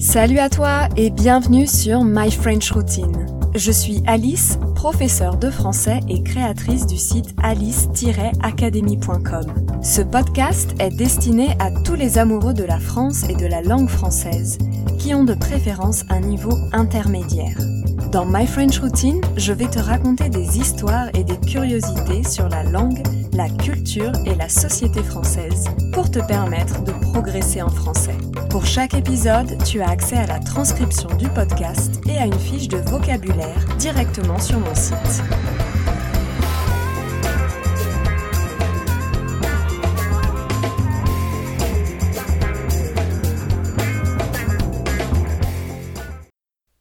Salut à toi et bienvenue sur My French Routine. Je suis Alice, professeure de français et créatrice du site alice-academy.com. Ce podcast est destiné à tous les amoureux de la France et de la langue française qui ont de préférence un niveau intermédiaire. Dans My French Routine, je vais te raconter des histoires et des curiosités sur la langue, la culture et la société française pour te permettre de progresser en français. Pour chaque épisode, tu as accès à la transcription du podcast et à une fiche de vocabulaire directement sur mon site.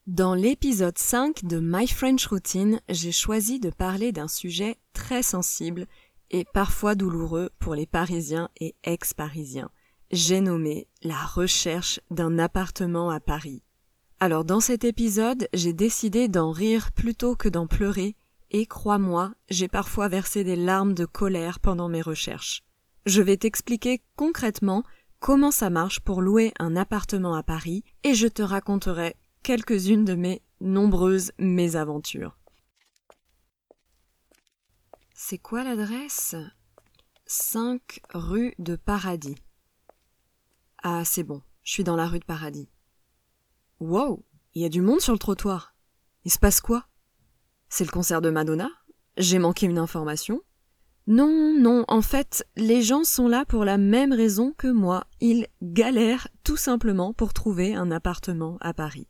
Dans l'épisode 5 de My French Routine, j'ai choisi de parler d'un sujet très sensible et parfois douloureux pour les Parisiens et ex-Parisiens. J'ai nommé la recherche d'un appartement à Paris. Alors dans cet épisode, j'ai décidé d'en rire plutôt que d'en pleurer, et crois-moi, j'ai parfois versé des larmes de colère pendant mes recherches. Je vais t'expliquer concrètement comment ça marche pour louer un appartement à Paris, et je te raconterai quelques-unes de mes nombreuses mésaventures. C'est quoi l'adresse? 5 rue de Paradis. Ah, c'est bon, je suis dans la rue de Paradis. Wow, il y a du monde sur le trottoir. Il se passe quoi? C'est le concert de Madonna? J'ai manqué une information? Non, non, en fait, les gens sont là pour la même raison que moi. Ils galèrent tout simplement pour trouver un appartement à Paris.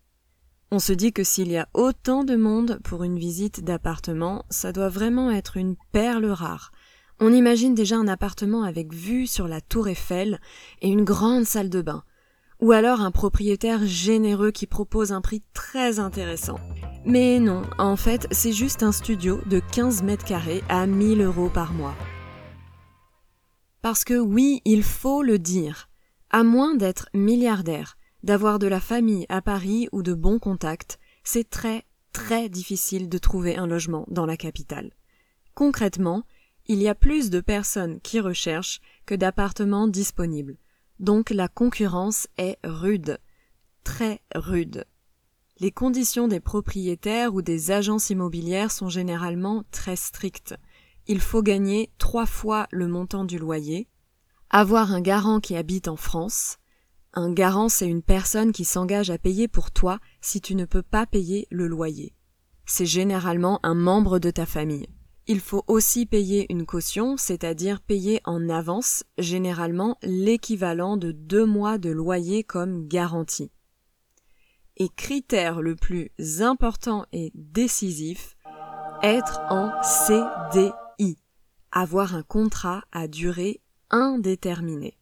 On se dit que s'il y a autant de monde pour une visite d'appartement, ça doit vraiment être une perle rare. On imagine déjà un appartement avec vue sur la tour Eiffel et une grande salle de bain. Ou alors un propriétaire généreux qui propose un prix très intéressant. Mais non, en fait, c'est juste un studio de 15 mètres carrés à 1000 euros par mois. Parce que oui, il faut le dire. À moins d'être milliardaire, d'avoir de la famille à Paris ou de bons contacts, c'est très très difficile de trouver un logement dans la capitale. Concrètement, il y a plus de personnes qui recherchent que d'appartements disponibles. Donc la concurrence est rude, très rude. Les conditions des propriétaires ou des agences immobilières sont généralement très strictes. Il faut gagner trois fois le montant du loyer, avoir un garant qui habite en France, un garant, c'est une personne qui s'engage à payer pour toi si tu ne peux pas payer le loyer. C'est généralement un membre de ta famille. Il faut aussi payer une caution, c'est-à-dire payer en avance, généralement l'équivalent de deux mois de loyer comme garantie. Et critère le plus important et décisif, être en CDI, avoir un contrat à durée indéterminée.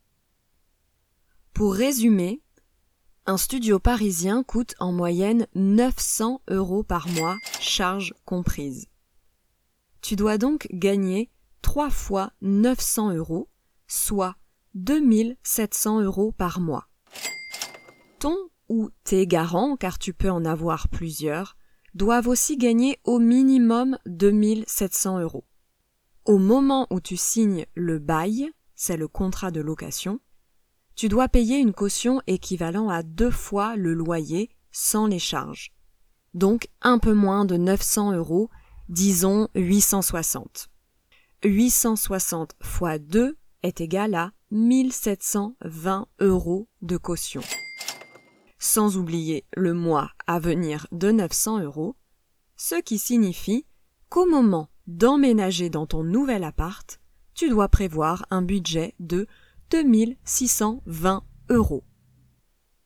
Pour résumer, un studio parisien coûte en moyenne 900 euros par mois, charges comprises. Tu dois donc gagner 3 fois 900 euros, soit 2700 euros par mois. Ton ou tes garants, car tu peux en avoir plusieurs, doivent aussi gagner au minimum 2700 euros. Au moment où tu signes le bail, c'est le contrat de location, tu dois payer une caution équivalent à deux fois le loyer sans les charges. Donc un peu moins de 900 euros, disons 860. 860 fois 2 est égal à 1720 euros de caution. Sans oublier le mois à venir de 900 euros, ce qui signifie qu'au moment d'emménager dans ton nouvel appart, tu dois prévoir un budget de 2620 euros.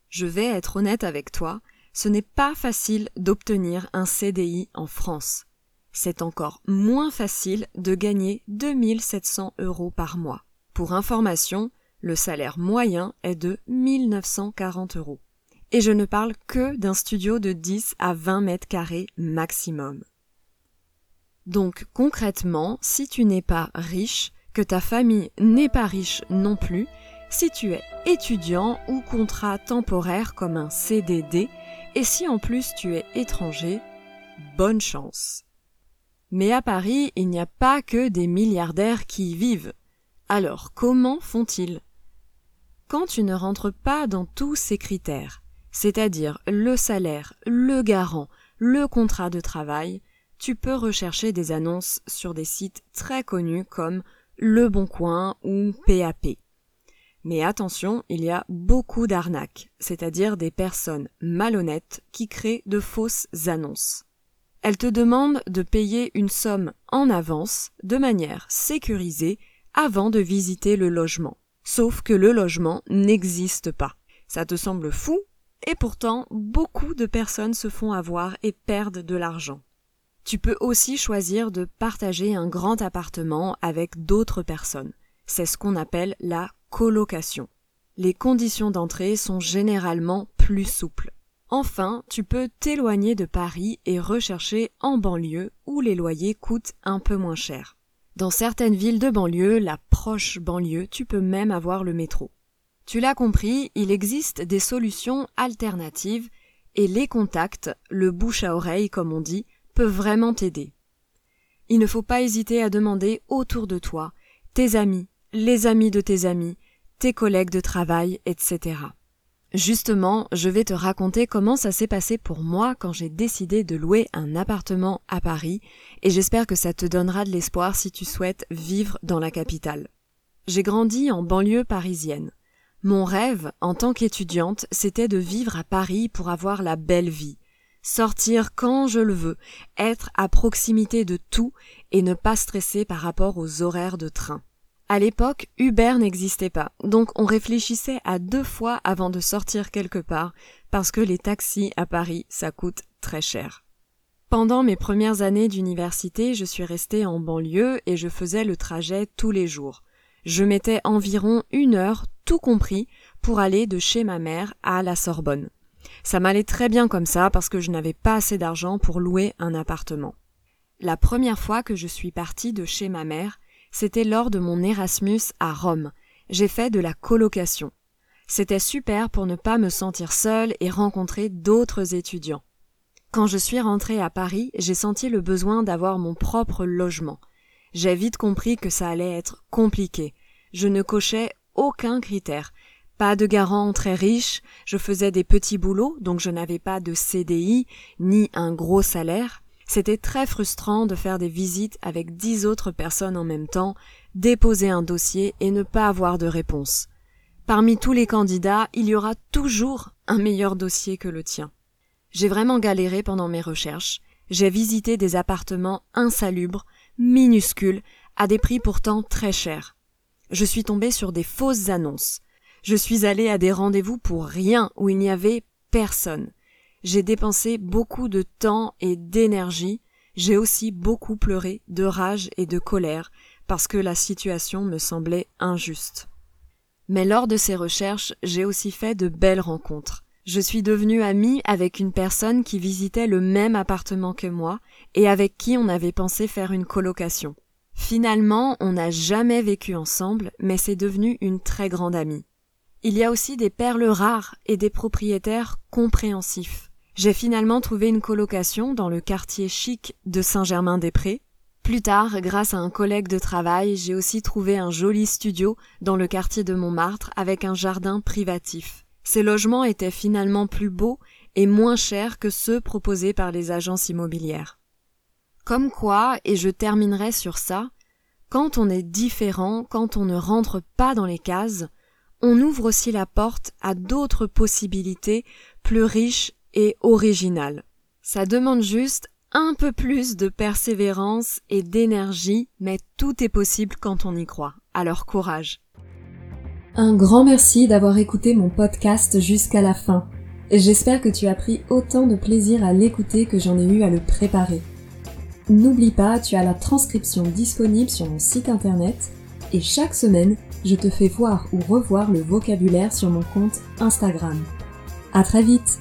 Je vais être honnête avec toi, ce n'est pas facile d'obtenir un CDI en France. C'est encore moins facile de gagner 2700 euros par mois. Pour information, le salaire moyen est de 1940 euros. Et je ne parle que d'un studio de 10 à 20 mètres carrés maximum. Donc concrètement, si tu n'es pas riche, que ta famille n'est pas riche non plus, si tu es étudiant ou contrat temporaire comme un CDD, et si en plus tu es étranger, bonne chance. Mais à Paris, il n'y a pas que des milliardaires qui y vivent. Alors comment font-ils? Quand tu ne rentres pas dans tous ces critères, c'est-à-dire le salaire, le garant, le contrat de travail, tu peux rechercher des annonces sur des sites très connus comme Le Bon Coin ou PAP. Mais attention, il y a beaucoup d'arnaques, c'est-à-dire des personnes malhonnêtes qui créent de fausses annonces. Elles te demandent de payer une somme en avance, de manière sécurisée, avant de visiter le logement. Sauf que le logement n'existe pas. Ça te semble fou, et pourtant beaucoup de personnes se font avoir et perdent de l'argent. Tu peux aussi choisir de partager un grand appartement avec d'autres personnes. C'est ce qu'on appelle la colocation. Les conditions d'entrée sont généralement plus souples. Enfin, tu peux t'éloigner de Paris et rechercher en banlieue où les loyers coûtent un peu moins cher. Dans certaines villes de banlieue, la proche banlieue, tu peux même avoir le métro. Tu l'as compris, il existe des solutions alternatives et les contacts, le bouche à oreille comme on dit, peuvent vraiment t'aider. Il ne faut pas hésiter à demander autour de toi, tes amis, les amis de tes amis, tes collègues de travail, etc. Justement, je vais te raconter comment ça s'est passé pour moi quand j'ai décidé de louer un appartement à Paris, et j'espère que ça te donnera de l'espoir si tu souhaites vivre dans la capitale. J'ai grandi en banlieue parisienne. Mon rêve, en tant qu'étudiante, c'était de vivre à Paris pour avoir la belle vie. Sortir quand je le veux, être à proximité de tout et ne pas stresser par rapport aux horaires de train. À l'époque, Uber n'existait pas, donc on réfléchissait à deux fois avant de sortir quelque part, parce que les taxis à Paris, ça coûte très cher. Pendant mes premières années d'université, je suis restée en banlieue et je faisais le trajet tous les jours. Je mettais environ une heure, tout compris, pour aller de chez ma mère à la Sorbonne. Ça m'allait très bien comme ça parce que je n'avais pas assez d'argent pour louer un appartement. La première fois que je suis partie de chez ma mère, c'était lors de mon Erasmus à Rome. J'ai fait de la colocation. C'était super pour ne pas me sentir seule et rencontrer d'autres étudiants. Quand je suis rentrée à Paris, j'ai senti le besoin d'avoir mon propre logement. J'ai vite compris que ça allait être compliqué. Je ne cochais aucun critère. Pas de garant très riche, je faisais des petits boulots, donc je n'avais pas de CDI, ni un gros salaire. C'était très frustrant de faire des visites avec dix autres personnes en même temps, déposer un dossier et ne pas avoir de réponse. Parmi tous les candidats, il y aura toujours un meilleur dossier que le tien. J'ai vraiment galéré pendant mes recherches. J'ai visité des appartements insalubres, minuscules, à des prix pourtant très chers. Je suis tombée sur des fausses annonces. Je suis allée à des rendez-vous pour rien où il n'y avait personne. J'ai dépensé beaucoup de temps et d'énergie. J'ai aussi beaucoup pleuré de rage et de colère parce que la situation me semblait injuste. Mais lors de ces recherches, j'ai aussi fait de belles rencontres. Je suis devenue amie avec une personne qui visitait le même appartement que moi et avec qui on avait pensé faire une colocation. Finalement, on n'a jamais vécu ensemble, mais c'est devenu une très grande amie. Il y a aussi des perles rares et des propriétaires compréhensifs. J'ai finalement trouvé une colocation dans le quartier chic de Saint-Germain-des-Prés. Plus tard, grâce à un collègue de travail, j'ai aussi trouvé un joli studio dans le quartier de Montmartre avec un jardin privatif. Ces logements étaient finalement plus beaux et moins chers que ceux proposés par les agences immobilières. Comme quoi, et je terminerai sur ça, quand on est différent, quand on ne rentre pas dans les cases, on ouvre aussi la porte à d'autres possibilités plus riches et originales. Ça demande juste un peu plus de persévérance et d'énergie, mais tout est possible quand on y croit. Alors courage. Un grand merci d'avoir écouté mon podcast jusqu'à la fin. J'espère que tu as pris autant de plaisir à l'écouter que j'en ai eu à le préparer. N'oublie pas, tu as la transcription disponible sur mon site internet et chaque semaine, je te fais voir ou revoir le vocabulaire sur mon compte Instagram. À très vite!